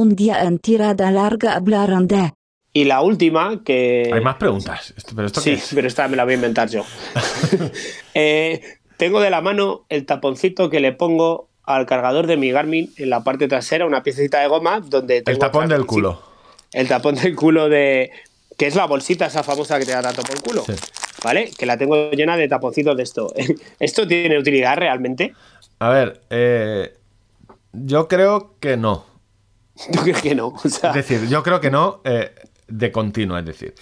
Un día en tirada larga hablaron de... Y la última, que... Hay más preguntas. Esto- ¿Pero esto qué Sí, es? pero esta me la voy a inventar yo. Eh, tengo de la mano el taponcito que le pongo al cargador de mi Garmin en la parte trasera, una piececita de goma donde El tengo tapón otra- del culo. El tapón del culo de... que es la bolsita esa famosa que te da tanto por el culo. Sí. ¿Vale? Que la tengo llena de taponcitos de esto. ¿Esto tiene utilidad realmente? A ver, eh, yo creo que no. ¿Tú crees que no? O sea, Es decir, yo creo que no eh, de continuo. Es decir,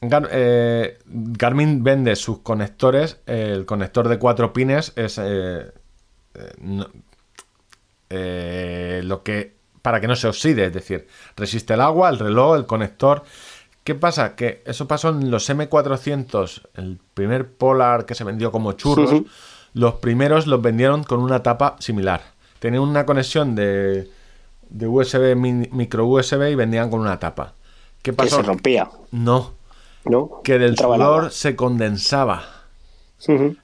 Gar- eh, Garmin vende sus conectores. eh, el conector de cuatro pines es eh, no- lo que para que no se oxide. Es decir, resiste el agua, el reloj, el conector. ¿Qué pasa? Que eso pasó en los M400, el primer Polar que se vendió como churros. Los primeros los vendieron con una tapa similar. Tenían una conexión de, de USB, micro USB y vendían con una tapa. ¿Qué que pasó? se rompía, No, ¿no? que del Entraba sudor agua. se condensaba.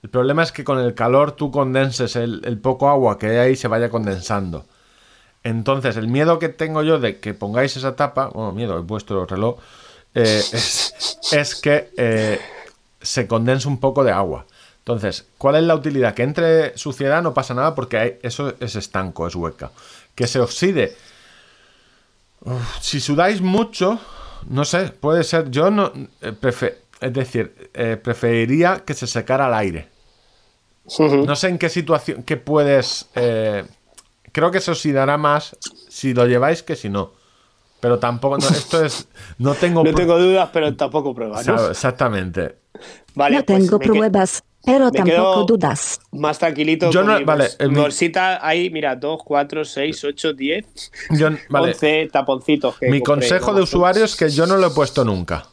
El problema es que con el calor tú condenses el, el poco agua que hay ahí se vaya condensando. Entonces, el miedo que tengo yo de que pongáis esa tapa, bueno, miedo, es vuestro reloj, eh, es, es que eh, se condense un poco de agua. Entonces, ¿cuál es la utilidad? Que entre suciedad no pasa nada porque hay- eso es estanco, es hueca. Que se oxide. Uf, si sudáis mucho, no sé, puede ser. Yo no. eh, es decir, eh, preferiría que se secara al aire. No sé en qué situación, qué puedes... eh, creo que se oxidará más si lo lleváis que si no. Pero tampoco, no, esto es... No tengo... No tengo dudas, pero tampoco pruebas, Exactamente. Vale, no pues tengo que- pruebas, pero me tampoco quedo- dudas. Más tranquilito. Yo con no- mi vale, bols- mi bolsita hay, mira, 2, 4, 6, 8, 10, Yo, vale, 11 taponcitos. que mi consejo de usuario es que yo no lo he puesto nunca.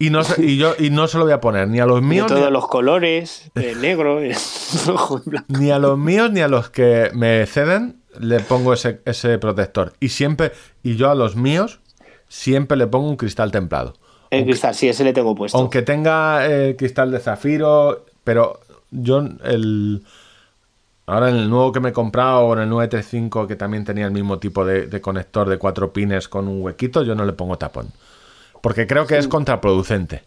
Y no, se- y yo, y no se lo voy a poner ni a los De míos, ni todos a, los colores, negro, rojo y blanco. ni a los míos, ni a los que me ceden, le pongo ese, ese protector. Y siempre, y yo a los míos, siempre le pongo un cristal templado. El cristal, sí, ese le tengo puesto. Aunque tenga eh, cristal de zafiro, pero yo el ahora en el nuevo que me he comprado o en el 935 que también tenía el mismo tipo de, de conector de cuatro pines con un huequito, yo no le pongo tapón. Porque creo que es contraproducente.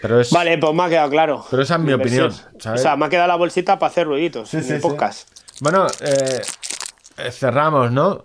Pero es Vale, pues me ha quedado claro. Pero esa es mi opinión, ¿sabes? O sea, me ha quedado la bolsita para hacer ruiditos Sí, en sí, el podcast. Bueno, eh, eh, cerramos, ¿no?